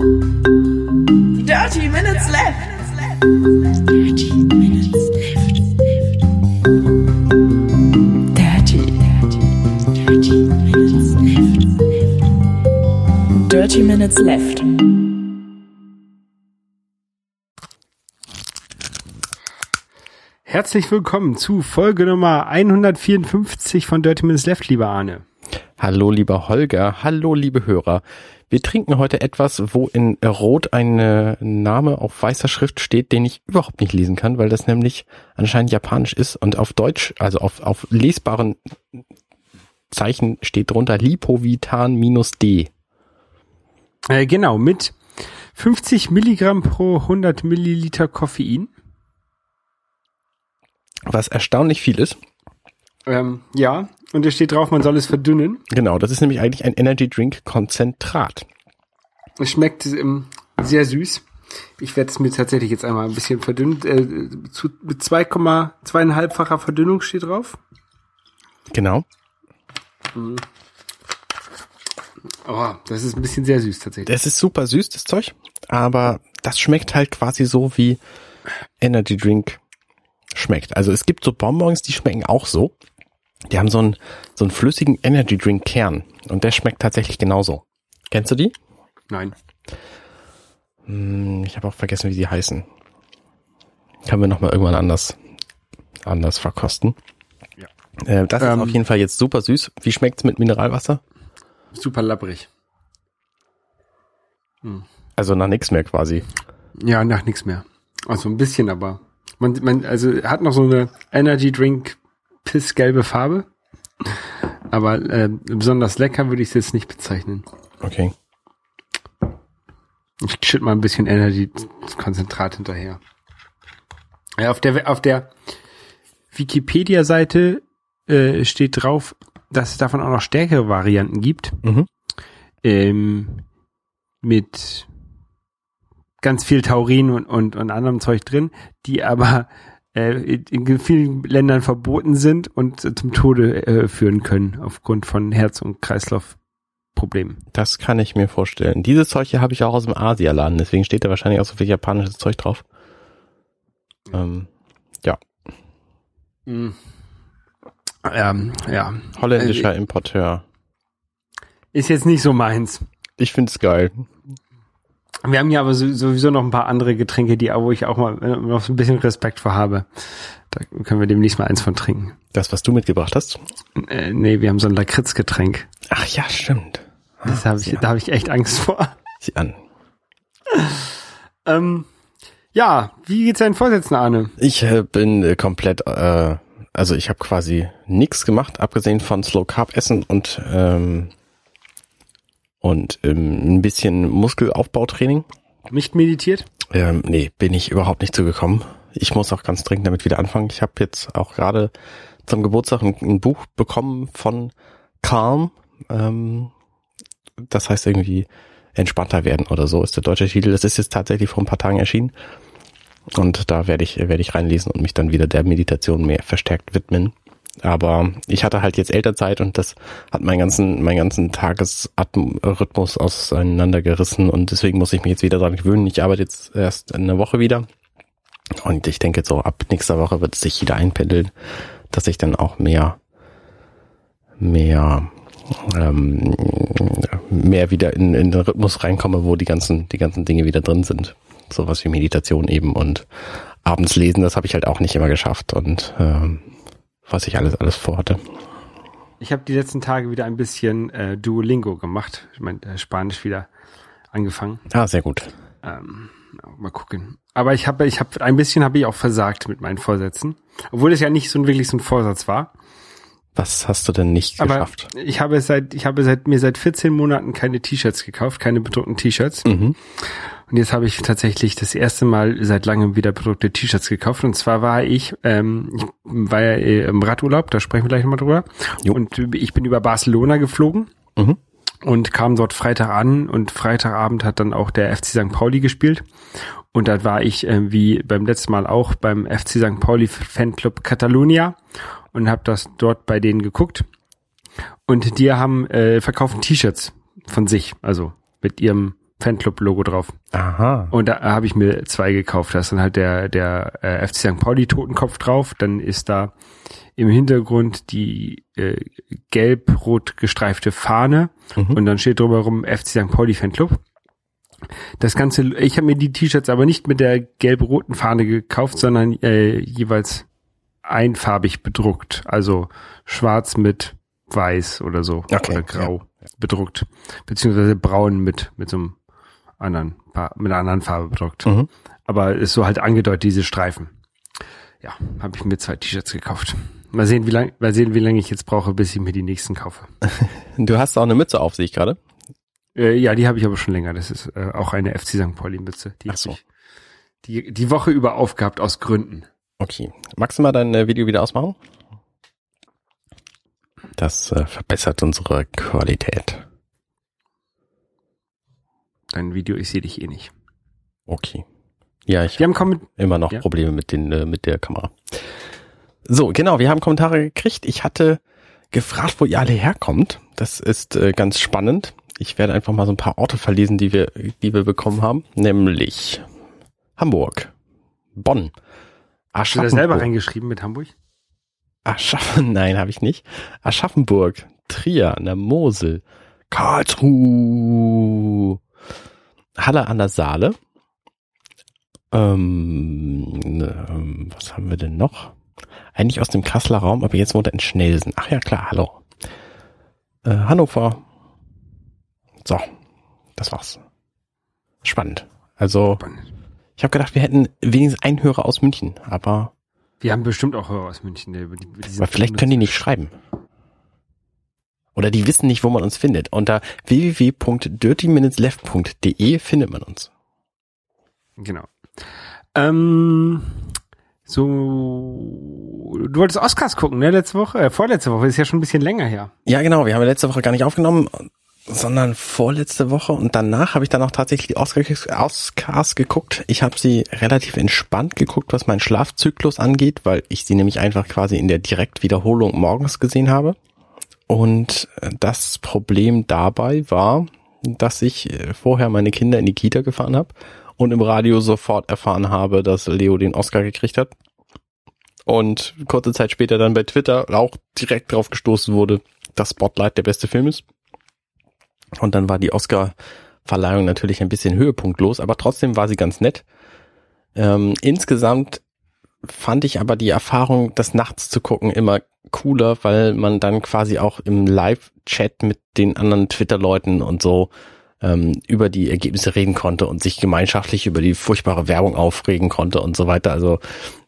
Dirty Minutes Left. Dirty Minutes Left. Dirty, dirty, dirty Minutes Left. Dirty Minutes Left. Herzlich willkommen zu Folge Nummer 154 von Dirty Minutes Left, lieber Arne. Hallo lieber Holger, hallo liebe Hörer. Wir trinken heute etwas, wo in Rot ein äh, Name auf weißer Schrift steht, den ich überhaupt nicht lesen kann, weil das nämlich anscheinend japanisch ist und auf Deutsch, also auf, auf lesbaren Zeichen steht drunter Lipovitan minus D. Äh, genau, mit 50 Milligramm pro 100 Milliliter Koffein. Was erstaunlich viel ist. Ähm, ja, und es steht drauf, man soll es verdünnen. Genau, das ist nämlich eigentlich ein Energy Drink Konzentrat. Es schmeckt ähm, sehr süß. Ich werde es mir tatsächlich jetzt einmal ein bisschen verdünnt. Äh, zu, mit 2,2,5-facher Verdünnung steht drauf. Genau. Oh, das ist ein bisschen sehr süß tatsächlich. Das ist super süß, das Zeug, aber das schmeckt halt quasi so wie Energy Drink schmeckt. Also es gibt so Bonbons, die schmecken auch so. Die haben so einen, so einen flüssigen Energy Drink Kern und der schmeckt tatsächlich genauso. Kennst du die? Nein. Hm, ich habe auch vergessen, wie sie heißen. Können wir nochmal irgendwann anders, anders verkosten. Ja. Äh, das Ähm. ist auf jeden Fall jetzt super süß. Wie schmeckt's mit Mineralwasser? Super labbrig. Also nach nichts mehr quasi. Ja, nach nichts mehr. Also ein bisschen, aber man, man, also hat noch so eine Energy Drink pissgelbe Farbe. Aber äh, besonders lecker würde ich es jetzt nicht bezeichnen. Okay. Ich schütte mal ein bisschen Energy-Konzentrat hinterher. Ja, auf der, auf der Wikipedia-Seite äh, steht drauf, dass es davon auch noch stärkere Varianten gibt. Mhm. Ähm, mit ganz viel Taurin und, und, und anderem Zeug drin, die aber in vielen Ländern verboten sind und äh, zum Tode äh, führen können aufgrund von Herz- und Kreislaufproblemen. Das kann ich mir vorstellen. Dieses Zeug hier habe ich auch aus dem Asialaden, deswegen steht da wahrscheinlich auch so viel japanisches Zeug drauf. Ähm, ja, Mhm. Ähm, ja, holländischer Importeur. ist jetzt nicht so meins. Ich find's geil. Wir haben ja aber so- sowieso noch ein paar andere Getränke, die wo ich auch mal äh, noch so ein bisschen Respekt vor habe. Da können wir demnächst mal eins von trinken. Das, was du mitgebracht hast? Äh, nee, wir haben so ein Lakritzgetränk. Ach ja, stimmt. Das habe ich, ja. da habe ich echt Angst vor. Sieh an. Ähm, ja, wie geht's deinen Vorsätzen, Arne? Ich äh, bin äh, komplett, äh, also ich habe quasi nichts gemacht, abgesehen von Slow Carb Essen und ähm, und ähm, ein bisschen Muskelaufbautraining. Nicht meditiert? Ähm, nee, bin ich überhaupt nicht zugekommen. Ich muss auch ganz dringend damit wieder anfangen. Ich habe jetzt auch gerade zum Geburtstag ein, ein Buch bekommen von Calm. Ähm, das heißt irgendwie entspannter werden oder so ist der deutsche Titel. Das ist jetzt tatsächlich vor ein paar Tagen erschienen. Und da werde ich, werde ich reinlesen und mich dann wieder der Meditation mehr verstärkt widmen. Aber ich hatte halt jetzt Elternzeit und das hat meinen ganzen, meinen ganzen Tagesrhythmus auseinandergerissen und deswegen muss ich mich jetzt wieder dran gewöhnen. Ich arbeite jetzt erst eine Woche wieder und ich denke so ab nächster Woche wird es sich wieder einpendeln, dass ich dann auch mehr, mehr, ähm, mehr wieder in, in den Rhythmus reinkomme, wo die ganzen, die ganzen Dinge wieder drin sind. Sowas wie Meditation eben und abends lesen, das habe ich halt auch nicht immer geschafft und ähm, was ich alles alles vorhatte. Ich habe die letzten Tage wieder ein bisschen äh, Duolingo gemacht. Ich meine, äh, Spanisch wieder angefangen. Ah, sehr gut. Ähm, mal gucken. Aber ich habe, ich habe ein bisschen habe ich auch versagt mit meinen Vorsätzen, obwohl es ja nicht so ein, wirklich so ein Vorsatz war. Was hast du denn nicht Aber geschafft? ich habe seit, ich habe seit mir seit 14 Monaten keine T-Shirts gekauft, keine bedruckten T-Shirts. Mhm. Und jetzt habe ich tatsächlich das erste Mal seit langem wieder bedruckte T-Shirts gekauft. Und zwar war ich, ähm, ich war ja äh, im Radurlaub, da sprechen wir gleich nochmal drüber. Jo. Und ich bin über Barcelona geflogen Mhm. und kam dort Freitag an und Freitagabend hat dann auch der FC St. Pauli gespielt. Und da war ich äh, wie beim letzten Mal auch beim FC St. Pauli Fanclub Catalonia und habe das dort bei denen geguckt. Und die haben äh, verkaufen T-Shirts von sich, also mit ihrem Fanclub-Logo drauf. Aha. Und da habe ich mir zwei gekauft. Da ist dann halt der, der äh, FC St. Pauli Totenkopf drauf. Dann ist da im Hintergrund die äh, gelb-rot gestreifte Fahne Mhm. und dann steht drüber rum FC St. Pauli Fanclub. Das Ganze, ich habe mir die T-Shirts aber nicht mit der gelb-roten Fahne gekauft, sondern äh, jeweils einfarbig bedruckt. Also schwarz mit weiß oder so. Okay, oder grau bedruckt. Beziehungsweise braun mit, mit so einem anderen, mit einer anderen Farbe bedruckt. Mhm. Aber ist so halt angedeutet, diese Streifen. Ja, habe ich mir zwei T-Shirts gekauft. Mal sehen, wie lange, mal sehen, wie lange ich jetzt brauche, bis ich mir die nächsten kaufe. Du hast auch eine Mütze auf, sehe ich gerade. Äh, ja, die habe ich aber schon länger. Das ist äh, auch eine FC St. Pauli Mütze. Die Ach habe so. ich die, die Woche über aufgehabt aus Gründen. Okay. Magst du mal dein äh, Video wieder ausmachen? Das äh, verbessert unsere Qualität. Dein Video, ich sehe dich eh nicht. Okay. Ja, ich Wir haben kommen immer noch Ja. Probleme mit den äh, mit der Kamera. So, genau, wir haben Kommentare gekriegt. Ich hatte gefragt, wo ihr alle herkommt. Das ist äh, ganz spannend. Ich werde einfach mal so ein paar Orte verlesen, die wir die wir bekommen haben, nämlich Hamburg, Bonn, Hast du da selber Aschaffenburg, reingeschrieben mit Hamburg? Aschaffen, nein, habe ich nicht. Aschaffenburg, Trier an der Mosel, Karlsruhe, Halle an der Saale. Ähm, ähm, was haben wir denn noch? Eigentlich aus dem Kasseler Raum, aber jetzt wohnt er in Schnelsen. Ach ja, klar, hallo. Äh, Hannover. So, das war's. Spannend. Also, Spannend. ich habe gedacht, wir hätten wenigstens einen Hörer aus München, aber, Wir haben bestimmt auch Hörer aus München. Die, diese aber vielleicht können die nicht schreiben. Oder die wissen nicht, wo man uns findet. Unter www.dirtyminutesleft.de findet man uns. Genau. Ähm, so, du wolltest Oscars gucken, ne? Letzte Woche, äh, vorletzte Woche, ist ja schon ein bisschen länger her. Ja, genau. Wir haben ja letzte Woche gar nicht aufgenommen, sondern vorletzte Woche. Und danach habe ich dann auch tatsächlich die Oscars, Oscars geguckt. Ich habe sie relativ entspannt geguckt, was meinen Schlafzyklus angeht, weil ich sie nämlich einfach quasi in der Direktwiederholung morgens gesehen habe. Und das Problem dabei war, dass ich äh, vorher meine Kinder in die Kita gefahren habe und im Radio sofort erfahren habe, dass Leo den Oscar gekriegt hat. Und kurze Zeit später dann bei Twitter auch direkt drauf gestoßen wurde, dass Spotlight der beste Film ist. Und dann war die Oscar-Verleihung natürlich ein bisschen höhepunktlos, aber trotzdem war sie ganz nett. Ähm, insgesamt fand ich aber die Erfahrung, das nachts zu gucken, immer cooler, weil man dann quasi auch im Live-Chat mit den anderen Twitter-Leuten und so ähm, über die Ergebnisse reden konnte und sich gemeinschaftlich über die furchtbare Werbung aufregen konnte und so weiter. Also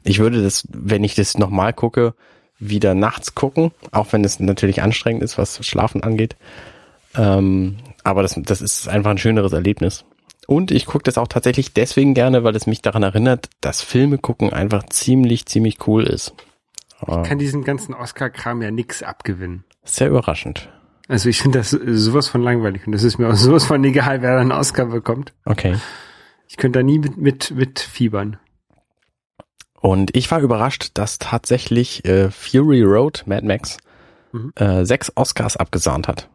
ich würde das, wenn ich das nochmal gucke, wieder nachts gucken, auch wenn es natürlich anstrengend ist, was Schlafen angeht. Ähm, aber das, das ist einfach ein schöneres Erlebnis. Und ich gucke das auch tatsächlich deswegen gerne, weil es mich daran erinnert, dass Filme gucken einfach ziemlich, ziemlich cool ist. Ich kann diesen ganzen Oscar-Kram ja nix abgewinnen. Sehr überraschend. Also ich finde das sowas von langweilig und das ist mir auch sowas von egal, wer einen Oscar bekommt. Okay. Ich könnte da nie mit, mit, mit fiebern. Und ich war überrascht, dass tatsächlich äh, Fury Road, Mad Max, Mhm. äh, sechs Oscars abgesahnt hat.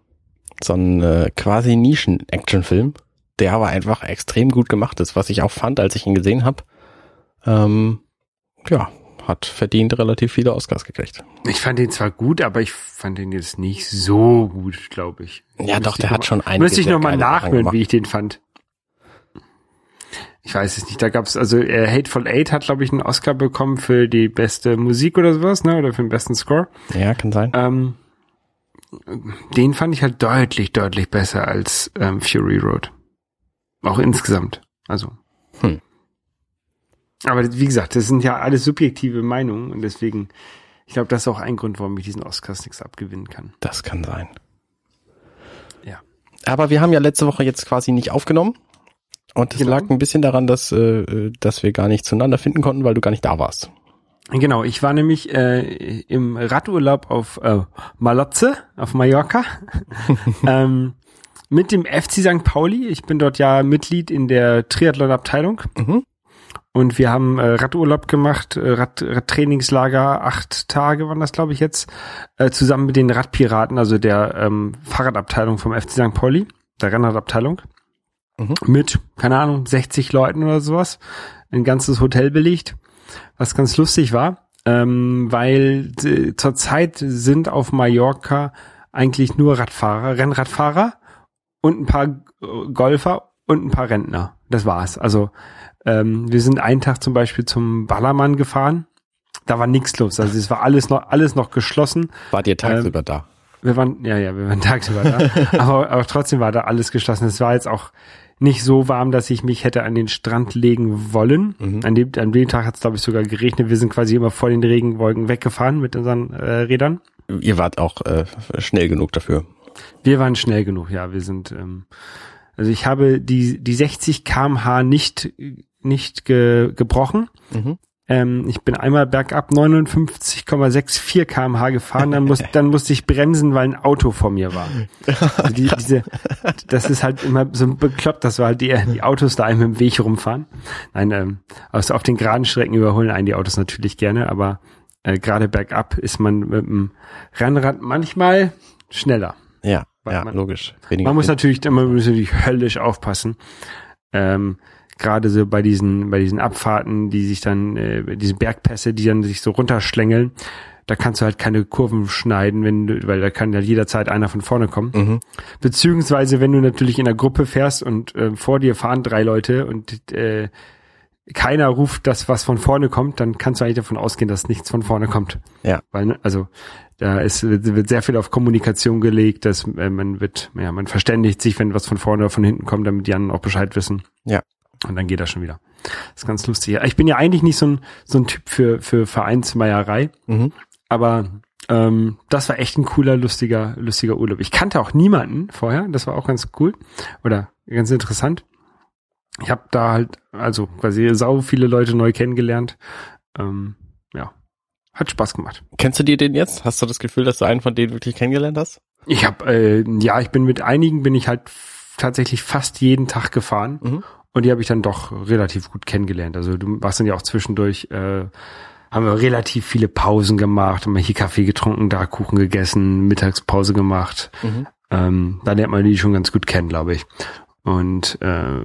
So ein äh, quasi Nischen-Action-Film, der aber einfach extrem gut gemacht ist, was ich auch fand, als ich ihn gesehen habe. Ähm, ja, hat verdient relativ viele Oscars gekriegt. Ich fand den zwar gut, aber ich fand den jetzt nicht so gut, glaube ich. Ja, Müsste doch, der hat mal- schon einige Müsste ich sehr noch mal geile Sachen nachhören, wie ich den fand. Ich weiß es nicht. Da gab's also äh, Hateful Eight hat glaube ich einen Oscar bekommen für die beste Musik oder sowas, ne, oder für den besten Score. Ja, kann sein. Ähm, den fand ich halt deutlich, deutlich besser als ähm, Fury Road. Auch insgesamt. Also. Hm. Aber wie gesagt, das sind ja alles subjektive Meinungen und deswegen, ich glaube, das ist auch ein Grund, warum ich diesen Oscars nichts abgewinnen kann. Das kann sein. Ja. Aber wir haben ja letzte Woche jetzt quasi nicht aufgenommen. Und es Genau. lag ein bisschen daran, dass, äh, dass wir gar nicht zueinander finden konnten, weil du gar nicht da warst. Genau, ich war nämlich äh, im Radurlaub auf äh, Malotze, auf Mallorca, ähm, mit dem FC St. Pauli. Ich bin dort ja Mitglied in der Triathlon-Abteilung. Mhm. Und wir haben äh, Radurlaub gemacht, äh, Rad, Radtrainingslager, acht Tage waren das, glaube ich, jetzt, äh, zusammen mit den Radpiraten, also der ähm, Fahrradabteilung vom FC St. Pauli, der Rennradabteilung. Mhm. mit, keine Ahnung, 60 Leuten oder sowas. Ein ganzes Hotel belegt, was ganz lustig war, ähm, weil äh, zurzeit sind auf Mallorca eigentlich nur Radfahrer, Rennradfahrer und ein paar Golfer und ein paar Rentner. Das war's. Also ähm, wir sind einen Tag zum Beispiel zum Ballermann gefahren. Da war nichts los. Also es war alles noch alles noch geschlossen. Wart ihr tagsüber da? Wir waren, ja, ja, wir waren tagsüber da. aber, aber trotzdem war da alles geschlossen. Es war jetzt auch nicht so warm, dass ich mich hätte an den Strand legen wollen. Mhm. An, dem, an dem Tag hat es, glaube ich, sogar geregnet. Wir sind quasi immer vor den Regenwolken weggefahren mit unseren äh, Rädern. Ihr wart auch äh, schnell genug dafür. Wir waren schnell genug, ja. Wir sind, ähm, also ich habe die, die 60 kmh nicht, nicht ge, gebrochen. Mhm. Ähm, ich bin einmal bergab 59,64 kmh gefahren, dann, muss, dann musste ich bremsen, weil ein Auto vor mir war. Also die, diese, das ist halt immer so bekloppt, dass wir halt die, die Autos da einem im Weg rumfahren. Nein, ähm, also auf den geraden Strecken überholen einen die Autos natürlich gerne, aber äh, gerade bergab ist man mit dem Rennrad manchmal schneller. Ja, Weil ja, man- logisch. Weniger Man muss natürlich, man muss natürlich höllisch aufpassen. Ähm, Gerade so bei diesen, bei diesen Abfahrten, die sich dann, äh, diese Bergpässe, die dann sich so runterschlängeln, da kannst du halt keine Kurven schneiden, wenn du, weil da kann ja jederzeit einer von vorne kommen. Mhm. Beziehungsweise, wenn du natürlich in der Gruppe fährst und äh, vor dir fahren drei Leute und äh, keiner ruft das, was von vorne kommt, dann kannst du eigentlich davon ausgehen, dass nichts von vorne kommt. Ja. Weil, ne, also da ist, wird wird sehr viel auf Kommunikation gelegt, dass äh, man wird, ja, man verständigt sich, wenn was von vorne oder von hinten kommt, damit die anderen auch Bescheid wissen. Ja. Und dann geht das schon wieder. Das ist ganz lustig. Ich bin ja eigentlich nicht so ein, so ein Typ für, für Vereinsmeierei, Mhm. aber ähm, das war echt ein cooler, lustiger, lustiger Urlaub. Ich kannte auch niemanden vorher, das war auch ganz cool oder ganz interessant. Ich habe da halt, also quasi sau viele Leute neu kennengelernt. Ähm, ja, hat Spaß gemacht. Kennst du die denn jetzt? Hast du das Gefühl, dass du einen von denen wirklich kennengelernt hast? Ich habe, äh, ja, ich bin mit einigen bin ich halt tatsächlich fast jeden Tag gefahren Mhm. und die habe ich dann doch relativ gut kennengelernt. Also du warst dann ja auch zwischendurch, äh, haben wir relativ viele Pausen gemacht, haben wir hier Kaffee getrunken, da Kuchen gegessen, Mittagspause gemacht. Mhm. Ähm, da lernt man die schon ganz gut kennen, glaube ich. Und äh,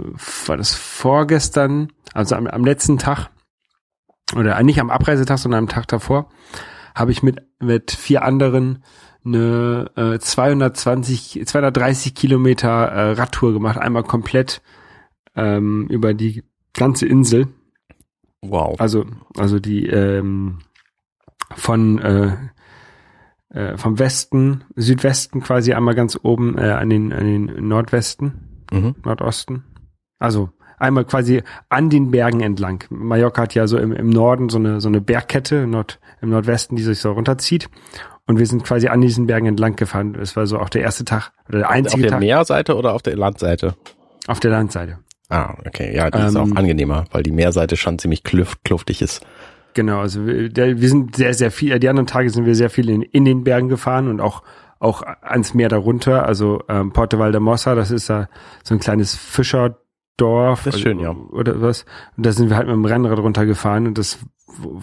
war das vorgestern, also am, am letzten Tag, oder nicht am Abreisetag, sondern am Tag davor, habe ich mit, mit vier anderen eine äh, 220, 230 Kilometer äh, Radtour gemacht, einmal komplett ähm, über die ganze Insel. Wow. Also, also die ähm, von äh, äh, vom Westen, Südwesten quasi einmal ganz oben äh, an den an den Nordwesten, Mhm. Nordosten. Also einmal quasi an den Bergen entlang. Mallorca hat ja so im, im Norden so eine so eine Bergkette Nord, im Nordwesten, die sich so runterzieht. Und wir sind quasi an diesen Bergen entlang gefahren. Es war so auch der erste Tag oder der Auf einzige der Tag Meerseite oder auf der Landseite? auf der Landseite. Ah, okay. Ja, die ist Ähm, auch angenehmer, weil die Meerseite schon ziemlich kluft, kluftig ist. Genau, also wir, der, wir sind sehr, sehr viel, die anderen Tage sind wir sehr viel in, in den Bergen gefahren und auch, auch ans Meer darunter. Also ähm, Porto Valdemossa, das ist da so ein kleines Fischerdorf. Das ist schön, ja. Oder was. Und da sind wir halt mit dem Rennrad runtergefahren und das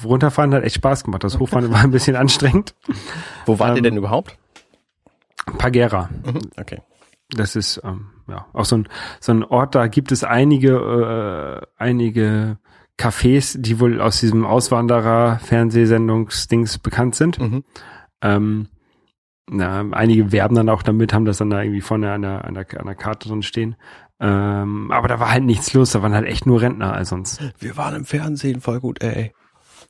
Runterfahren hat echt Spaß gemacht. Das Hochfahren war ein bisschen anstrengend. Wo wart ihr Ähm, denn überhaupt? Pagera. Mhm. Okay. Das ist ähm, ja auch so ein so ein Ort. Da gibt es einige äh, einige Cafés, die wohl aus diesem Auswanderer-Fernsehsendungsdings bekannt sind. Mhm. Ähm, na, einige werben dann auch damit, haben das dann da irgendwie vorne an der, an der, an der Karte drin stehen. Ähm, aber da war halt nichts los, da waren halt echt nur Rentner als sonst. Wir waren im Fernsehen, voll gut, ey.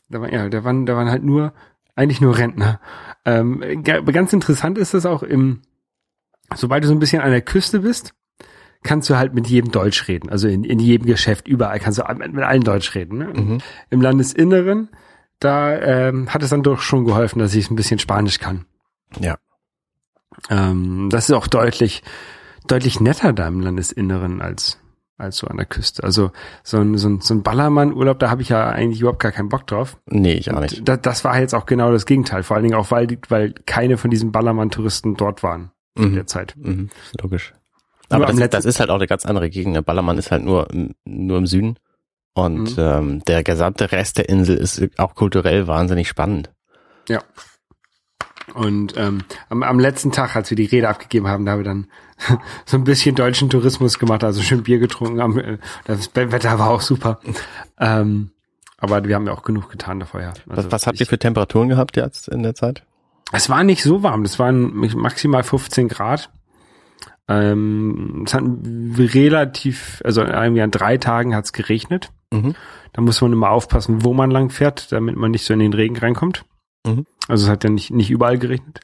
Da, war, ja, da, waren, da waren halt nur, eigentlich nur Rentner. Ähm, ga- ganz interessant ist das auch im, sobald du so ein bisschen an der Küste bist, kannst du halt mit jedem Deutsch reden. Also in, in jedem Geschäft, überall kannst du mit, mit allen Deutsch reden. Ne? Mhm. Im Landesinneren, da ähm, hat es dann doch schon geholfen, dass ich ein bisschen Spanisch kann. Ja. Ähm, das ist auch deutlich, deutlich netter da im Landesinneren als, als so an der Küste. Also so ein, so ein, so ein Ballermann-Urlaub, da habe ich ja eigentlich überhaupt gar keinen Bock drauf. Nee, ich auch nicht. Da, das war jetzt auch genau das Gegenteil. Vor allen Dingen auch, weil, die- weil keine von diesen Ballermann-Touristen dort waren in Mhm. der Zeit. Mhm. Logisch. Nur Aber das, das ist halt auch eine ganz andere Gegend. Der Ballermann ist halt nur, im- nur im Süden. Und Mhm. ähm, der gesamte Rest der Insel ist auch kulturell wahnsinnig spannend. Ja. Und ähm, am, am letzten Tag, als wir die Rede abgegeben haben, da haben wir dann so ein bisschen deutschen Tourismus gemacht, also schön Bier getrunken. Haben, äh, das Wetter war auch super. Ähm, aber wir haben ja auch genug getan davor, ja. Also was, was habt ich- ihr für Temperaturen gehabt jetzt in der Zeit? Es war nicht so warm, das waren maximal 15 Grad. Ähm, es hat relativ, also irgendwie an drei Tagen hat es geregnet. Mhm. Da muss man immer aufpassen, wo man lang fährt, damit man nicht so in den Regen reinkommt. Mhm. Also es hat ja nicht, nicht überall geregnet.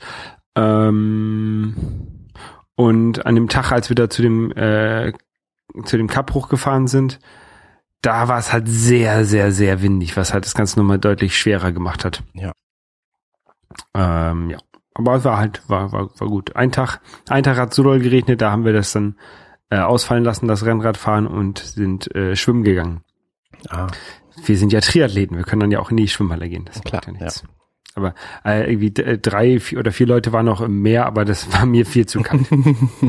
Ähm, und an dem Tag, als wir da zu dem, äh, zu dem Kap hochgefahren sind, da war es halt sehr, sehr, sehr windig, was halt das Ganze nochmal deutlich schwerer gemacht hat. Ja. Ähm, ja. Aber es war halt, war, war, war gut. Ein Tag, ein Tag hat so doll geregnet, da haben wir das dann äh, ausfallen lassen, das Rennradfahren und sind äh, schwimmen gegangen. Ah, Wir sind ja Triathleten, wir können dann ja auch in die Schwimmhalle gehen. Das Klar, ja nichts. Aber äh, irgendwie äh, drei vier, oder vier Leute waren noch im Meer, aber das war mir viel zu kalt.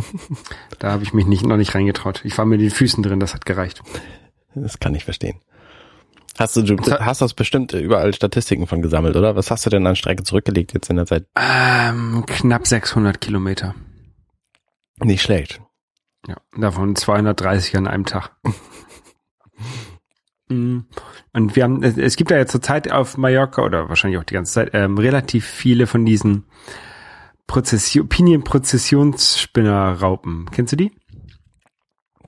da habe ich mich nicht, noch nicht reingetraut. Ich war mit den Füßen drin, das hat gereicht. das kann ich verstehen. Hast du, du hast das bestimmt überall Statistiken von gesammelt, oder? Was hast du denn an Strecke zurückgelegt jetzt in der Zeit? Ähm, knapp 600 Kilometer. Nicht schlecht. Ja, davon 230 an einem Tag. Mm. Und wir haben, es- gibt ja jetzt zurzeit auf Mallorca oder wahrscheinlich auch die ganze Zeit ähm, relativ viele von diesen Prozession, Pinion-Prozessionsspinner-Raupen. Kennst du die?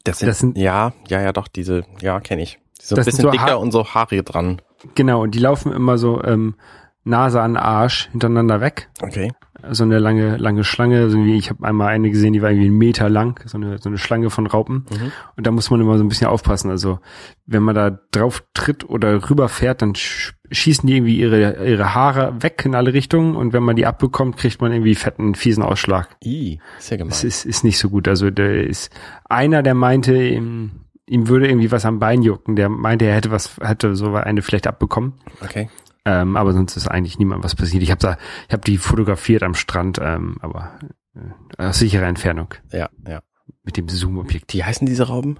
Das sind, Das sind- ja, ja, ja, doch, diese, ja, kenne ich. Die sind ein Das sind bisschen so dicker Haar- und so haarig dran. Genau, und die laufen immer so ähm, Nase an Arsch hintereinander weg. Okay. So eine lange, lange Schlange, so wie ich habe einmal eine gesehen, die war irgendwie einen Meter lang, so eine, so eine Schlange von Raupen. Mhm. Und da muss man immer so ein bisschen aufpassen. Also wenn man da drauf tritt oder rüberfährt, dann sch schießen die irgendwie ihre, ihre Haare weg in alle Richtungen und wenn man die abbekommt, kriegt man irgendwie fetten, fiesen Ausschlag. I, ist ja gemein. Das ist, ist nicht so gut. Also der ist einer, der meinte, ihm, ihm würde irgendwie was am Bein jucken. Der meinte, er hätte was, hätte so eine vielleicht abbekommen. okay. Ähm, aber sonst ist eigentlich niemand was passiert. Ich habe da, ich habe die fotografiert am Strand, ähm, aber äh, aus sicherer Entfernung Ja, ja. mit dem Zoom-Objektiv. Wie heißen diese Rauben?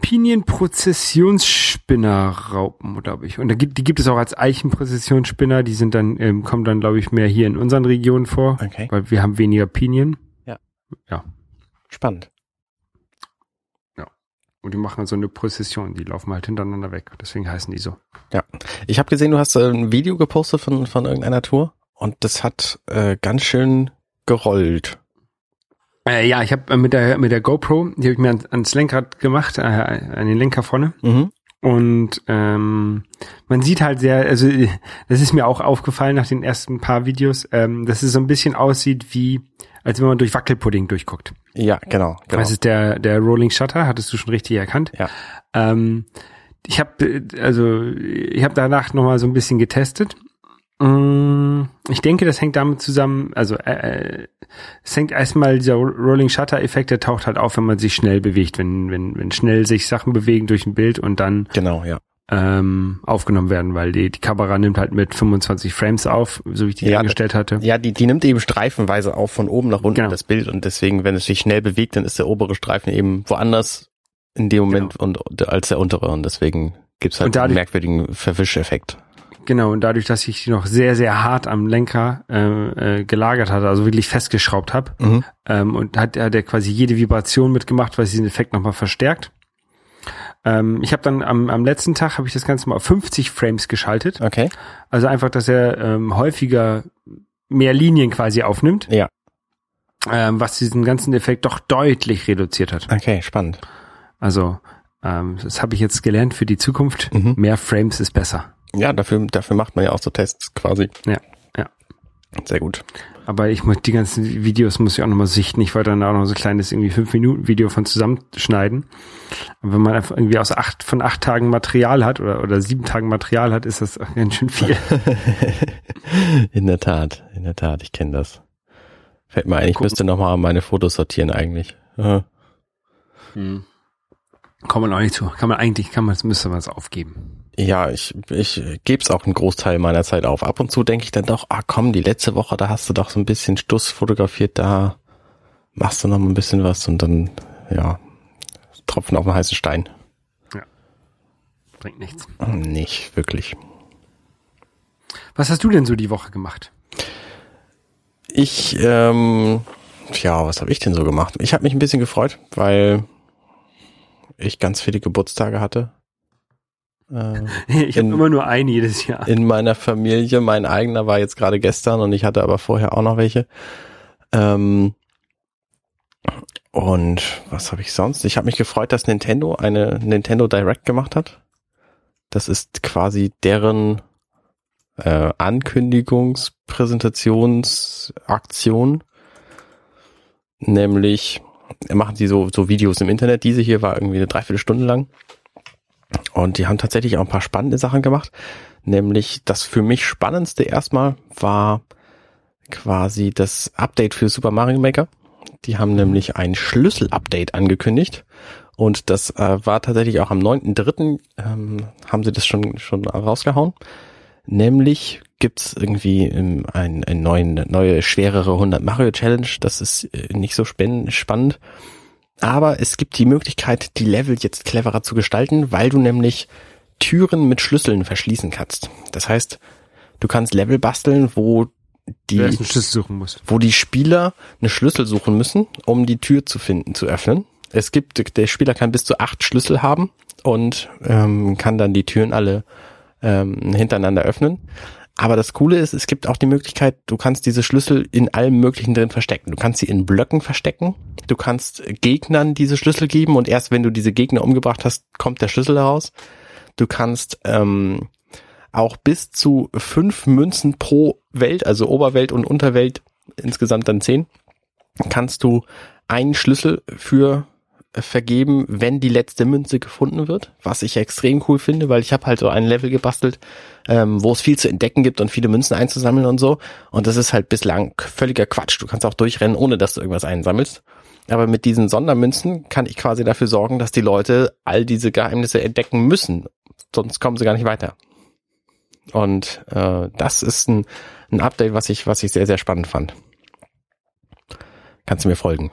Pinienprozessionsspinnerraupen, glaube ich. Und da gibt, die gibt es auch als Eichenprozessionsspinner. Die sind dann, ähm, kommen dann, glaube ich, mehr hier in unseren Regionen vor, Okay. weil wir haben weniger Pinien. Spannend. Und die machen so eine Prozession, die laufen halt hintereinander weg. Deswegen heißen die so. Ich habe gesehen, du hast äh, ein Video gepostet von, von irgendeiner Tour und das hat äh, ganz schön gerollt. Äh, ja, ich habe äh, mit der mit der GoPro, die habe ich mir ans, ans Lenkrad gemacht, äh, an den Lenker vorne. Mhm. Und ähm, man sieht halt sehr, also das ist mir auch aufgefallen nach den ersten paar Videos, ähm, dass es so ein bisschen aussieht wie, als wenn man durch Wackelpudding durchguckt. Ja, genau. genau. Das ist der der Rolling Shutter, hattest du schon richtig erkannt. Ja. Ähm, ich habe also ich habe danach noch mal so ein bisschen getestet. Mm, Ich denke, das hängt damit zusammen, also äh, äh, es hängt erstmal dieser Rolling Shutter Effekt, der taucht halt auf, wenn man sich schnell bewegt, wenn wenn wenn schnell sich Sachen bewegen durch ein Bild und dann Genau, ja. Ähm, aufgenommen werden, weil die, die Kamera nimmt halt mit 25 Frames auf, so wie ich die Ja, eingestellt hatte. Ja, die, die nimmt eben streifenweise auf von oben nach unten Genau. das Bild und deswegen, wenn es sich schnell bewegt, dann ist der obere Streifen eben woanders in dem Moment und als der untere und deswegen gibt's halt dadurch- einen merkwürdigen Verwischeffekt. Genau, und dadurch, dass ich die noch sehr, sehr hart am Lenker äh, äh, gelagert hatte, also wirklich festgeschraubt habe, Mhm. ähm, und hat, hat er quasi jede Vibration mitgemacht, was diesen Effekt nochmal verstärkt. Ähm, ich habe dann am, am letzten Tag habe ich das Ganze mal auf 50 Frames geschaltet. Okay. Also einfach, dass er ähm, häufiger mehr Linien quasi aufnimmt, Ja. ähm, was diesen ganzen Effekt doch deutlich reduziert hat. Okay, spannend. Also ähm, das habe ich jetzt gelernt für die Zukunft. Mhm. Mehr Frames ist besser. Ja, dafür, dafür macht man ja auch so Tests quasi. Ja, ja. Sehr gut. Aber ich muss die ganzen Videos muss ich auch nochmal sichten. Ich wollte dann auch noch so ein kleines irgendwie fünf Minuten Video von zusammenschneiden. Aber wenn man einfach irgendwie aus acht von acht Tagen Material hat oder oder sieben Tagen Material hat, ist das auch ganz schön viel. in der Tat, in der Tat, ich kenne das. Fällt mir ein, ich Gucken. müsste nochmal meine Fotos sortieren eigentlich. Hm. Kommt man auch nicht zu. Kann man eigentlich, kann man, müsste man es aufgeben. Ja, ich, ich gebe es auch einen Großteil meiner Zeit auf. Ab und zu denke ich dann doch, ah komm, die letzte Woche, da hast du doch so ein bisschen Stuss fotografiert, da machst du noch mal ein bisschen was und dann, ja, Tropfen auf den heißen Stein. Bringt nichts. Nicht wirklich. Was hast du denn so die Woche gemacht? Ich, ähm, tja, was habe ich denn so gemacht? Ich habe mich ein bisschen gefreut, weil ich ganz viele Geburtstage hatte. Äh, ich habe immer nur einen jedes Jahr. In meiner Familie, mein eigener war jetzt gerade gestern und ich hatte aber vorher auch noch welche. Ähm, und was habe ich sonst? Ich habe mich gefreut, dass Nintendo eine Nintendo Direct gemacht hat. Das ist quasi deren äh, Ankündigungspräsentationsaktion. Nämlich machen sie so, so Videos im Internet. Diese hier war irgendwie eine Dreiviertelstunde lang. Und die haben tatsächlich auch ein paar spannende Sachen gemacht. Nämlich das für mich spannendste erstmal war quasi das Update für Super Mario Maker. Die haben nämlich ein Schlüssel-Update angekündigt. Und das äh, war tatsächlich auch am 9.3. Ähm, haben sie das schon, schon rausgehauen. Nämlich gibt's irgendwie ein, ein neuen, neue, schwerere 100 Mario Challenge. Das ist äh, nicht so spannend. Aber es gibt die Möglichkeit, die Level jetzt cleverer zu gestalten, weil du nämlich Türen mit Schlüsseln verschließen kannst. Das heißt, du kannst Level basteln, wo die, wo die Spieler eine Schlüssel suchen müssen, um die Tür zu finden, zu öffnen. Es gibt, der Spieler kann bis zu acht Schlüssel haben und ähm, kann dann die Türen alle ähm, hintereinander öffnen. Aber das Coole ist, es gibt auch die Möglichkeit, du kannst diese Schlüssel in allem Möglichen drin verstecken. Du kannst sie in Blöcken verstecken. Du kannst Gegnern diese Schlüssel geben und erst wenn du diese Gegner umgebracht hast, kommt der Schlüssel heraus. Du kannst ähm, auch bis zu fünf Münzen pro Welt, also Oberwelt und Unterwelt, insgesamt dann zehn, kannst du einen Schlüssel für vergeben, wenn die letzte Münze gefunden wird, was ich extrem cool finde, weil ich habe halt so ein Level gebastelt, ähm, wo es viel zu entdecken gibt und viele Münzen einzusammeln und so. Und das ist halt bislang völliger Quatsch. Du kannst auch durchrennen, ohne dass du irgendwas einsammelst. Aber mit diesen Sondermünzen kann ich quasi dafür sorgen, dass die Leute all diese Geheimnisse entdecken müssen. Sonst kommen sie gar nicht weiter. Und äh, das ist ein, ein Update, was ich, was ich sehr, sehr spannend fand. Kannst du mir folgen?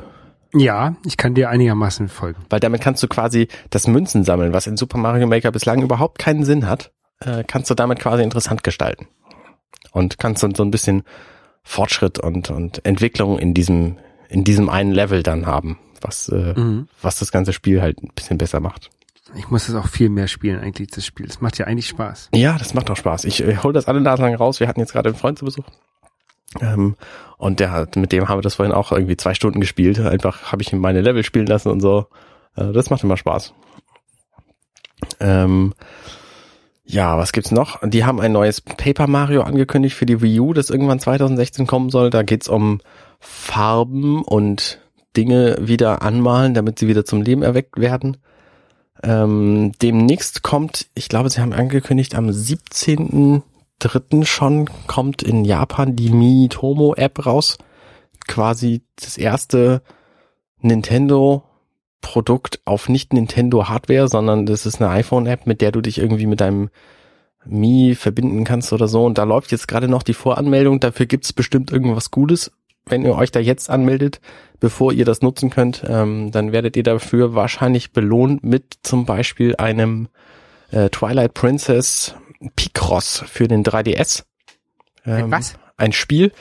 Ja, ich kann dir einigermaßen folgen. Weil damit kannst du quasi das Münzen sammeln, was in Super Mario Maker bislang überhaupt keinen Sinn hat, äh, kannst du damit quasi interessant gestalten. Und kannst dann so ein bisschen Fortschritt und, und Entwicklung in diesem, in diesem einen Level dann haben, was, äh, mhm. was das ganze Spiel halt ein bisschen besser macht. Ich muss das auch viel mehr spielen, eigentlich, das Spiel. Das macht ja eigentlich Spaß. Ja, das macht auch Spaß. Ich äh, hole das alle Nase lang raus. Wir hatten jetzt gerade einen Freund zu Besuch. Ähm, und der hat, mit dem haben wir das vorhin auch irgendwie zwei Stunden gespielt. Einfach habe ich ihm meine Level spielen lassen und so. Äh, das macht immer Spaß. Ähm, ja, was gibt's noch? Die haben ein neues Paper Mario angekündigt für die Wii U, das irgendwann 2016 kommen soll. Da geht's um Farben und Dinge wieder anmalen, damit sie wieder zum Leben erweckt werden. Ähm, demnächst kommt, ich glaube, sie haben angekündigt, am 17 dritten schon kommt in Japan die Miitomo App raus. Quasi das erste Nintendo Produkt auf nicht Nintendo Hardware, sondern das ist eine iPhone App, mit der du dich irgendwie mit deinem Mi verbinden kannst oder so. Und da läuft jetzt gerade noch die Voranmeldung. Dafür gibt's bestimmt irgendwas Gutes. Wenn ihr euch da jetzt anmeldet, bevor ihr das nutzen könnt, ähm, dann werdet ihr dafür wahrscheinlich belohnt mit zum Beispiel einem äh, Twilight Princess Picross für den 3DS. Ähm, Was? Ein Spiel,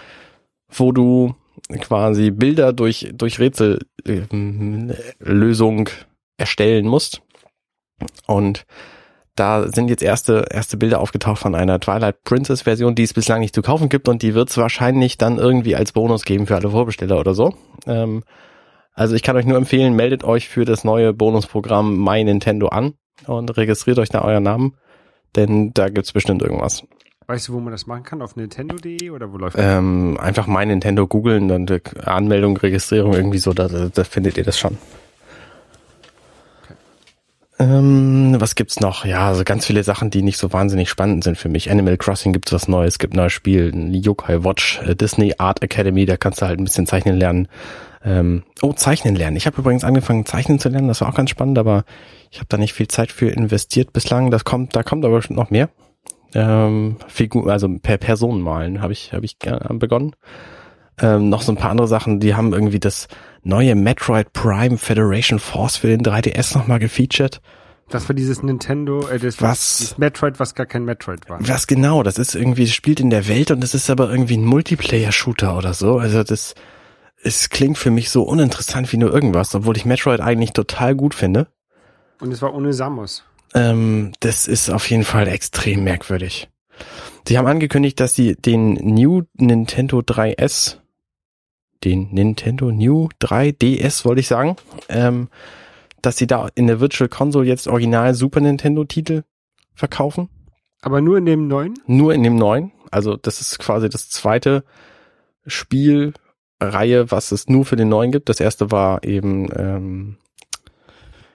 wo du quasi Bilder durch, durch Rätsellösung ähm, erstellen musst. Und da sind jetzt erste, erste Bilder aufgetaucht von einer Twilight Princess Version, die es bislang nicht zu kaufen gibt und die wird es wahrscheinlich dann irgendwie als Bonus geben für alle Vorbesteller oder so. Ähm, also ich kann euch nur empfehlen, meldet euch für das neue Bonusprogramm My Nintendo an und registriert euch da euren Namen denn da gibt's bestimmt irgendwas. Weißt du, wo man das machen kann? Auf nintendo.de oder wo läuft das? Ähm, einfach mein Nintendo googeln, dann Anmeldung, Registrierung, irgendwie so, da, da findet ihr das schon. Ähm, was gibt's noch? Ja, also ganz viele Sachen, die nicht so wahnsinnig spannend sind für mich. Animal Crossing gibt's was Neues, gibt ein neues Spiel, Yokai Watch, äh, Disney Art Academy, da kannst du halt ein bisschen zeichnen lernen. Ähm, oh, zeichnen lernen. Ich habe übrigens angefangen, zeichnen zu lernen, das war auch ganz spannend, aber ich habe da nicht viel Zeit für investiert bislang. Das kommt, da kommt aber bestimmt noch mehr. Ähm, Figur, also per Person malen habe ich, habe ich begonnen. Ähm, noch so ein paar andere Sachen, die haben irgendwie das neue Metroid Prime Federation Force für den 3DS nochmal gefeatured. Das war dieses Nintendo, äh, das, Was? dieses Metroid, was gar kein Metroid war. Was genau? Das ist irgendwie, das spielt in der Welt und es ist aber irgendwie ein Multiplayer-Shooter oder so. Also das, es klingt für mich so uninteressant wie nur irgendwas, obwohl ich Metroid eigentlich total gut finde. Und es war ohne Samus. Ähm, das ist auf jeden Fall extrem merkwürdig. Sie haben angekündigt, dass sie den New Nintendo 3S, den Nintendo New 3DS wollte ich sagen, ähm, dass sie da in der Virtual Console jetzt original Super Nintendo Titel verkaufen. Aber nur in dem neuen? Nur in dem neuen. Also das ist quasi das zweite Spielreihe, was es nur für den neuen gibt. Das erste war eben ähm,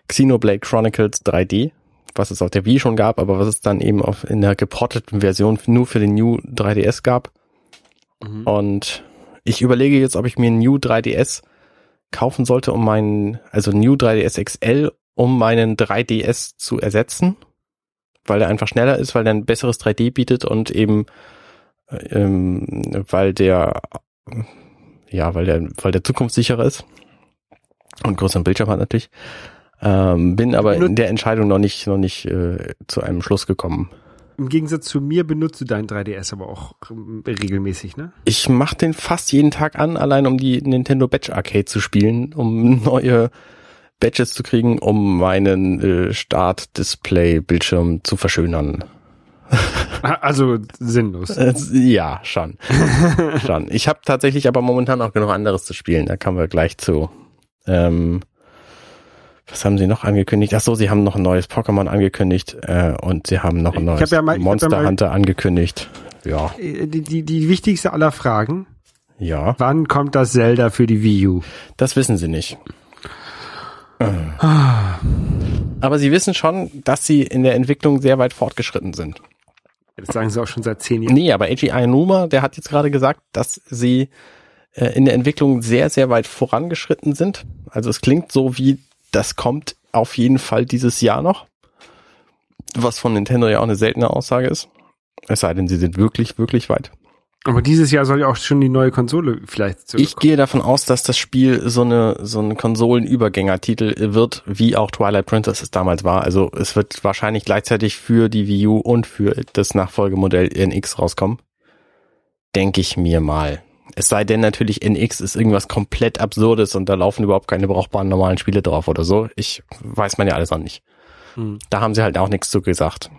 Xenoblade Chronicles 3D, was es auf der Wii schon gab, aber was es dann eben auf, in der geporteten Version nur für den New 3DS gab. Mhm. Und ich überlege jetzt, ob ich mir ein New 3DS kaufen sollte, um meinen, also New 3DS XL, um meinen 3DS zu ersetzen, weil der einfach schneller ist, weil der ein besseres 3D bietet und eben ähm, weil der ja, weil der, weil der zukunftssicherer ist und größeren Bildschirm hat natürlich. Ähm, bin aber in der Entscheidung noch nicht, noch nicht äh, zu einem Schluss gekommen. Im Gegensatz zu mir benutzt du deinen 3DS aber auch ähm, regelmäßig, ne? Ich mache den fast jeden Tag an, allein um die Nintendo Batch Arcade zu spielen, um neue Badges zu kriegen, um meinen äh, Start-Display-Bildschirm zu verschönern. Also sinnlos. Äh, ja, schon. schon. Ich habe tatsächlich aber momentan auch genug anderes zu spielen. Da kommen wir gleich zu. Ähm, was haben sie noch angekündigt? Ach so, sie haben noch ein neues Pokémon angekündigt äh, und sie haben noch ein neues ja mal- Monster ja Hunter angekündigt. Ja, Äh, Die, die, die wichtigste aller Fragen. ja, Wann kommt das Zelda für die Wii U? das wissen sie nicht. Aber sie wissen schon, dass sie in der Entwicklung sehr weit fortgeschritten sind. Das sagen sie auch schon seit zehn Jahren. Nee, aber Eiji Aonuma, der hat jetzt gerade gesagt, dass sie äh, in der Entwicklung sehr, sehr weit vorangeschritten sind. Also es klingt so wie, das kommt auf jeden Fall dieses Jahr noch. Was von Nintendo ja auch eine seltene Aussage ist. Es sei denn, sie sind wirklich, wirklich weit. Aber dieses Jahr soll ja auch schon die neue Konsole vielleicht Ich gehe davon aus, dass das Spiel so eine so ein Konsolenübergängertitel wird, wie auch Twilight Princess es damals war. Also es wird wahrscheinlich gleichzeitig für die Wii U und für das Nachfolgemodell NX rauskommen. Denke ich mir mal. Es sei denn natürlich NX ist irgendwas komplett Absurdes und da laufen überhaupt keine brauchbaren normalen Spiele drauf oder so. Ich weiß man ja alles noch nicht. Hm. Da haben sie halt auch nichts zu gesagt.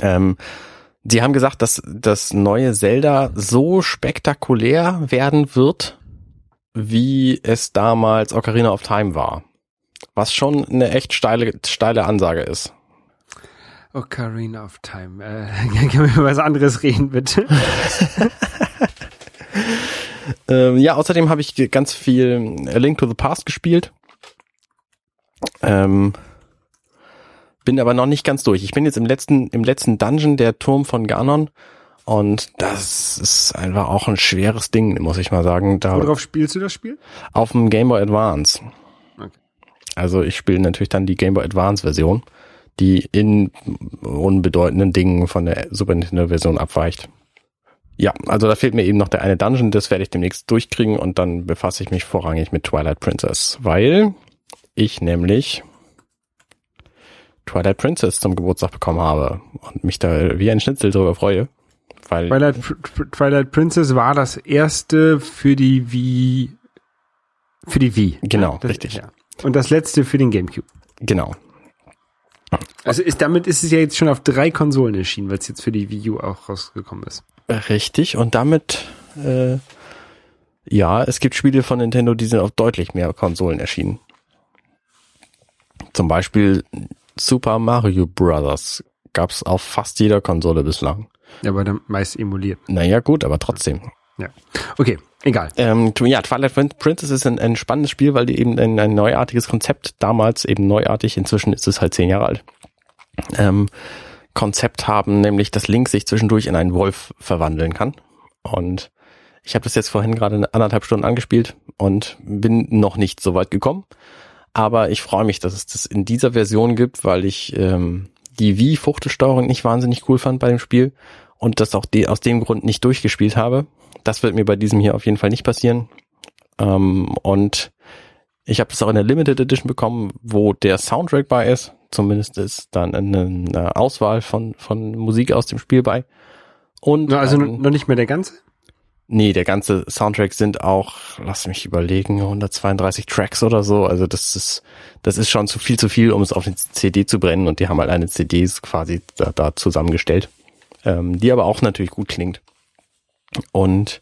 Ähm, Sie haben gesagt, dass das neue Zelda so spektakulär werden wird, wie es damals Ocarina of Time war. Was schon eine echt steile, steile Ansage ist. Ocarina of Time. Äh, können wir über was anderes reden, bitte? Ähm, ja, außerdem habe ich ganz viel A Link to the Past gespielt. Ähm, bin aber noch nicht ganz durch. Ich bin jetzt im letzten, im letzten Dungeon, der Turm von Ganon. Und das ist einfach auch ein schweres Ding, muss ich mal sagen. Da Worauf spielst du das Spiel? auf dem Game Boy Advance. Okay. Also ich spiele natürlich dann die Game Boy Advance Version, die in unbedeutenden Dingen von der Super Nintendo Version abweicht. Ja, also da fehlt mir eben noch der eine Dungeon, das werde ich demnächst durchkriegen und dann befasse ich mich vorrangig mit Twilight Princess, weil ich nämlich Twilight Princess zum Geburtstag bekommen habe und mich da wie ein Schnitzel drüber freue. Weil Twilight, Twilight Princess war das erste für die Wii, für die Wii. Genau, das, richtig. Ja. Und das letzte für den GameCube. genau. Also ist, damit ist es ja jetzt schon auf drei Konsolen erschienen, weil es jetzt für die Wii U auch rausgekommen ist. Richtig, und damit, äh, ja, es gibt Spiele von Nintendo, die sind auf deutlich mehr Konsolen erschienen. Zum Beispiel Super Mario Brothers gab's auf fast jeder Konsole bislang. Ja, aber dann meist emuliert. Naja, gut, aber trotzdem. Ja. Okay, egal. Ähm, ja, Twilight Prin- Princess ist ein, ein spannendes Spiel, weil die eben ein, ein neuartiges Konzept, damals eben neuartig, inzwischen ist es halt zehn Jahre alt, ähm, Konzept haben, nämlich dass Link sich zwischendurch in einen Wolf verwandeln kann. Und ich habe das jetzt vorhin gerade anderthalb Stunden angespielt und bin noch nicht so weit gekommen. Aber ich freue mich, dass es das in dieser Version gibt, weil ich ähm, die Wii-Fuchtelsteuerung nicht wahnsinnig cool fand bei dem Spiel und das auch de aus dem Grund nicht durchgespielt habe. Das wird mir bei diesem hier auf jeden Fall nicht passieren. Ähm, und Ich habe das auch in der Limited Edition bekommen, wo der Soundtrack bei ist. Zumindest ist dann eine, Auswahl von, von Musik aus dem Spiel bei. Und Also ein- noch nicht mehr der ganze? Nee, der ganze Soundtrack sind auch, lass mich überlegen, 132 Tracks oder so. Also das ist, das ist schon zu viel zu viel, um es auf eine CD zu brennen. Und die haben halt eine CD quasi da, da zusammengestellt, ähm, die aber auch natürlich gut klingt. Und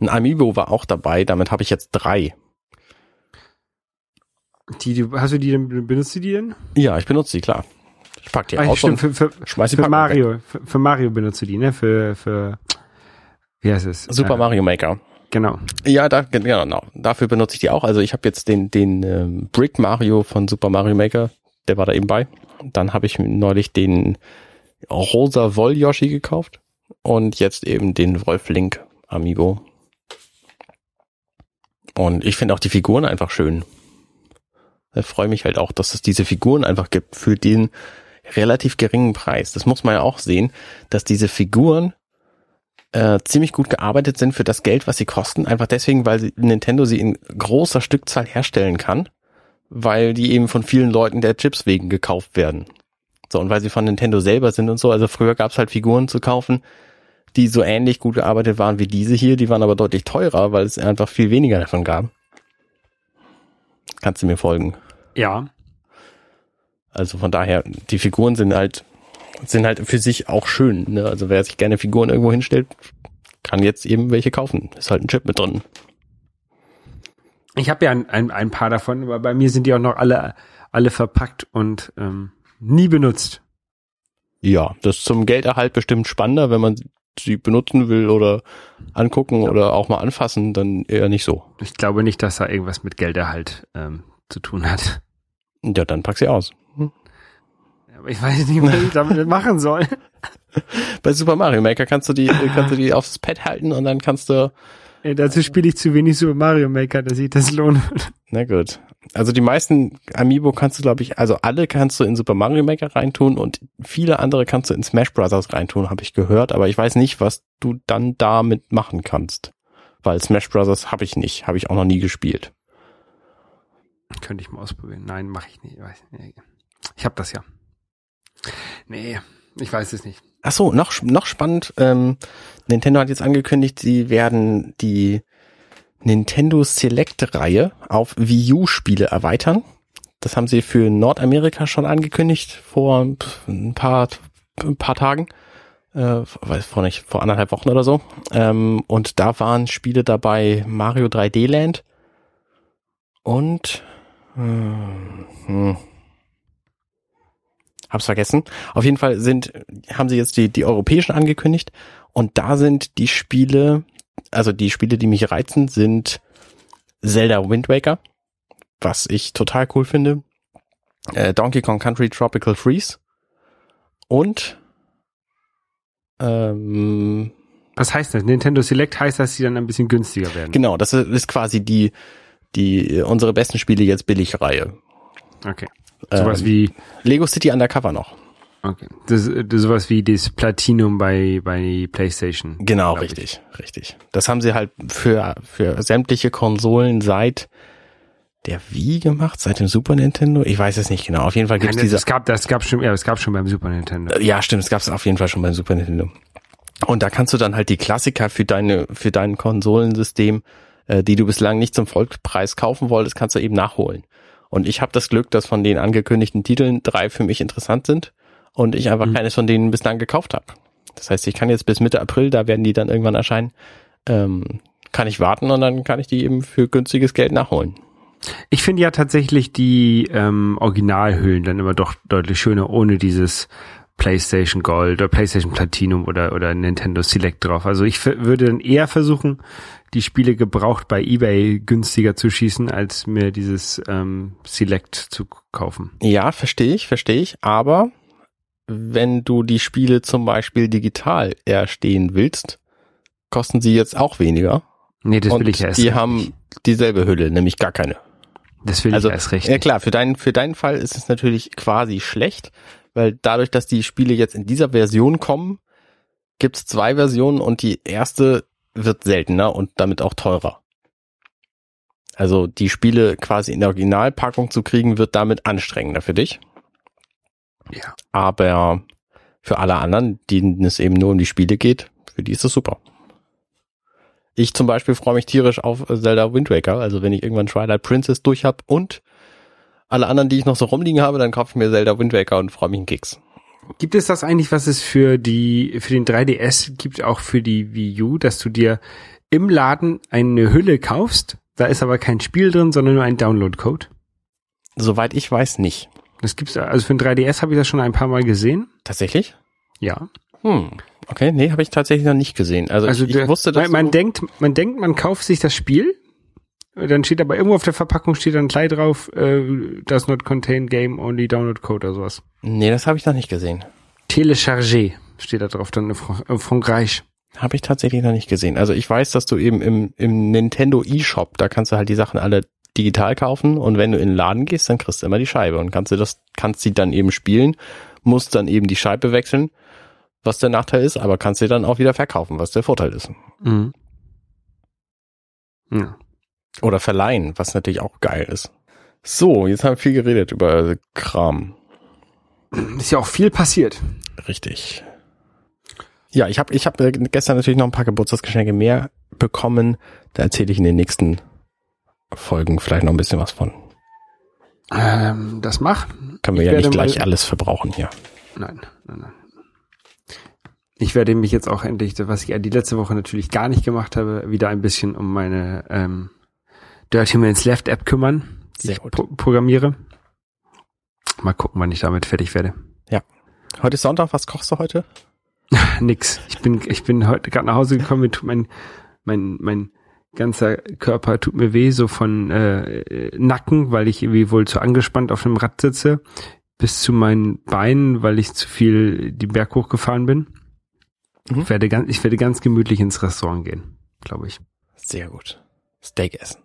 ein Amiibo war auch dabei. Damit habe ich jetzt drei. Die, die, hast du die denn, benutzt du die denn? Ja, ich benutze die, klar. Ich pack die Ah, aus stimmt, und für, für, für. Mario, für, für Mario benutzt du die, ne? Für, für, wie heißt es? Super Äh, Mario Maker. Genau. Ja, da, genau, genau. Dafür benutze ich die auch. Also ich habe jetzt den, den ähm, Brick Mario von Super Mario Maker, der war da eben bei. Dann habe ich neulich den rosa Woll Yoshi gekauft und jetzt eben den Wolf Link Amiibo. Und ich finde auch die Figuren einfach schön. Ich freue mich halt auch, dass es diese Figuren einfach gibt für den relativ geringen Preis. Das muss man ja auch sehen, dass diese Figuren äh, ziemlich gut gearbeitet sind für das Geld, was sie kosten. Einfach deswegen, weil sie, Nintendo sie in großer Stückzahl herstellen kann, weil die eben von vielen Leuten der Chips wegen gekauft werden. So, und weil sie von Nintendo selber sind und so. Also früher gab es halt Figuren zu kaufen, die so ähnlich gut gearbeitet waren wie diese hier. Die waren aber deutlich teurer, weil es einfach viel weniger davon gab. Kannst du mir folgen? Ja. Also von daher, die Figuren sind halt, sind halt für sich auch schön. Ne? Also wer sich gerne Figuren irgendwo hinstellt, kann jetzt eben welche kaufen. Ist halt ein Chip mit drin. Ich habe ja ein, ein, ein paar davon, aber bei mir sind die auch noch alle, alle verpackt und ähm, nie benutzt. Ja, das ist zum Gelderhalt bestimmt spannender, wenn man sie benutzen will oder angucken oder auch mal anfassen, dann eher nicht so. Ich glaube nicht, dass da irgendwas mit Gelderhalt ähm, zu tun hat. Ja, dann pack sie aus. Aber ich weiß nicht, was ich damit machen soll. Bei Super Mario Maker kannst du die, kannst du die aufs Pad halten und dann kannst du, Äh, dazu spiele ich zu wenig Super Mario Maker, dass ich das würde. na gut. Also die meisten Amiibo kannst du, glaube ich, also alle kannst du in Super Mario Maker reintun und viele andere kannst du in Smash Bros. reintun, habe ich gehört, aber ich weiß nicht, was du dann damit machen kannst. Weil Smash Bros. habe ich nicht, habe ich auch noch nie gespielt. Könnte ich mal ausprobieren. Nein, mache ich nicht. Ich, weiß, nee. ich habe das ja. Nee, ich weiß es nicht. Ach so, noch, noch spannend. Ähm, Nintendo hat jetzt angekündigt, sie werden die Nintendo Select-Reihe auf Wii U-Spiele erweitern. Das haben sie für Nordamerika schon angekündigt vor ein paar, ein paar Tagen. Äh, weiß vor nicht, vor anderthalb Wochen oder so. Ähm, und da waren Spiele dabei Mario 3D Land und hm, hm, hab's vergessen. Auf jeden Fall sind, haben sie jetzt die, die europäischen angekündigt und da sind die Spiele, also die Spiele, die mich reizen, sind Zelda Wind Waker, was ich total cool finde, äh, Donkey Kong Country Tropical Freeze und ähm, Was heißt das? Nintendo Select heißt, dass sie dann ein bisschen günstiger werden. genau, das ist quasi die, die unsere besten Spiele jetzt Billigreihe. Okay. Sowas Ähm, wie, Lego City Undercover noch. okay. Das, das, sowas wie das Platinum bei, bei PlayStation. Genau, glaub ich. richtig, richtig. Das haben sie halt für, für sämtliche Konsolen seit der Wii gemacht, seit dem Super Nintendo. Ich weiß es nicht genau. Auf jeden Fall gibt's Nein, diese. das gab, das gab schon, ja, es gab schon beim Super Nintendo. Ja, stimmt, es gab's auf jeden Fall schon beim Super Nintendo. Und da kannst du dann halt die Klassiker für deine, für dein Konsolensystem, äh, die du bislang nicht zum Vollpreis kaufen wolltest, kannst du eben nachholen. Und ich habe das Glück, dass von den angekündigten Titeln drei für mich interessant sind und ich einfach Mhm. keines von denen bislang gekauft habe. Das heißt, ich kann jetzt bis Mitte April, da werden die dann irgendwann erscheinen, ähm, kann ich warten und dann kann ich die eben für günstiges Geld nachholen. Ich finde ja tatsächlich die ähm, Originalhüllen dann immer doch deutlich schöner ohne dieses PlayStation Gold oder PlayStation Platinum oder oder Nintendo Select drauf. Also ich würde dann eher versuchen, die Spiele gebraucht bei eBay günstiger zu schießen, als mir dieses ähm, Select zu kaufen. Ja, verstehe ich, verstehe ich. Aber wenn du die Spiele zum Beispiel digital erstehen willst, kosten sie jetzt auch weniger. Nee, das und will ich erst die haben nicht. dieselbe Hülle, nämlich gar keine. Das will also, ich erst recht. Ja klar, für deinen, für deinen Fall ist es natürlich quasi schlecht, weil dadurch, dass die Spiele jetzt in dieser Version kommen, gibt's zwei Versionen und die erste wird seltener und damit auch teurer. Also die Spiele quasi in der Originalpackung zu kriegen, wird damit anstrengender für dich. Ja. Aber für alle anderen, denen es eben nur um die Spiele geht, für die ist das super. Ich zum Beispiel freue mich tierisch auf Zelda Wind Waker. Also wenn ich irgendwann Twilight Princess durch habe und alle anderen, die ich noch so rumliegen habe, dann kaufe ich mir Zelda Wind Waker und freue mich einen Keks. Gibt es das eigentlich, was es für die, für den 3DS gibt, auch für die Wii U, dass du dir im Laden eine Hülle kaufst? Da ist aber kein Spiel drin, sondern nur ein Download-Code. Soweit ich weiß nicht. Das gibt's, also für den 3DS habe ich das schon ein paar Mal gesehen. Tatsächlich? Ja. Hm. Okay, nee, habe ich tatsächlich noch nicht gesehen. Also, Also ich, ich wusste, dass man, man denkt, man denkt, man kauft sich das Spiel. Dann steht aber irgendwo auf der Verpackung steht dann gleich drauf, äh, does not contain game only download code oder sowas. Nee, das habe ich noch nicht gesehen. Téléchargé steht da drauf dann in in Frankreich. Habe ich tatsächlich noch nicht gesehen. Also ich weiß, dass du eben im, im Nintendo eShop, da kannst du halt die Sachen alle digital kaufen und wenn du in den Laden gehst, dann kriegst du immer die Scheibe und kannst du das, kannst sie dann eben spielen, musst dann eben die Scheibe wechseln, was der Nachteil ist, aber kannst sie dann auch wieder verkaufen, was der Vorteil ist. Mhm. Ja. Oder verleihen, was natürlich auch geil ist. So, jetzt haben wir viel geredet über Kram. Ist ja auch viel passiert. Richtig. Ja, ich habe ich hab äh, gestern natürlich noch ein paar Geburtstagsgeschenke mehr bekommen. Da erzähle ich in den nächsten Folgen vielleicht noch ein bisschen was von. Ähm, das mach. Können wir Ich ja nicht gleich alles verbrauchen hier. Nein, nein, nein. Ich werde mich jetzt auch endlich, was ich die letzte Woche natürlich gar nicht gemacht habe, wieder ein bisschen um meine ähm, Dirty Minutes Left App kümmern, die Sehr ich pro programmiere. Mal gucken, wann ich damit fertig werde. Heute ist Sonntag, was kochst du heute? Nix. Ich bin, ich bin heute gerade nach Hause gekommen, mir tut mein, mein, mein ganzer Körper tut mir weh, so von äh, Nacken, weil ich irgendwie wohl zu angespannt auf dem Rad sitze, bis zu meinen Beinen, weil ich zu viel den Berg hochgefahren bin. Mhm. Ich werde ganz, ich werde ganz gemütlich ins Restaurant gehen, glaube ich. Sehr gut. Steak essen.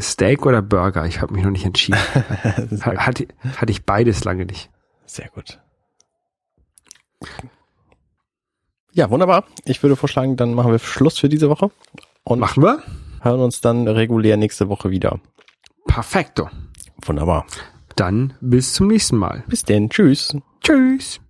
Steak oder Burger? Ich habe mich noch nicht entschieden. Hatte, hatte ich beides lange nicht. sehr gut. Ja, wunderbar. Ich würde vorschlagen, dann machen wir Schluss für diese Woche und Machen wir? hören uns dann regulär nächste Woche wieder. Perfekto. Wunderbar. Dann bis zum nächsten Mal. Bis denn. Tschüss. Tschüss.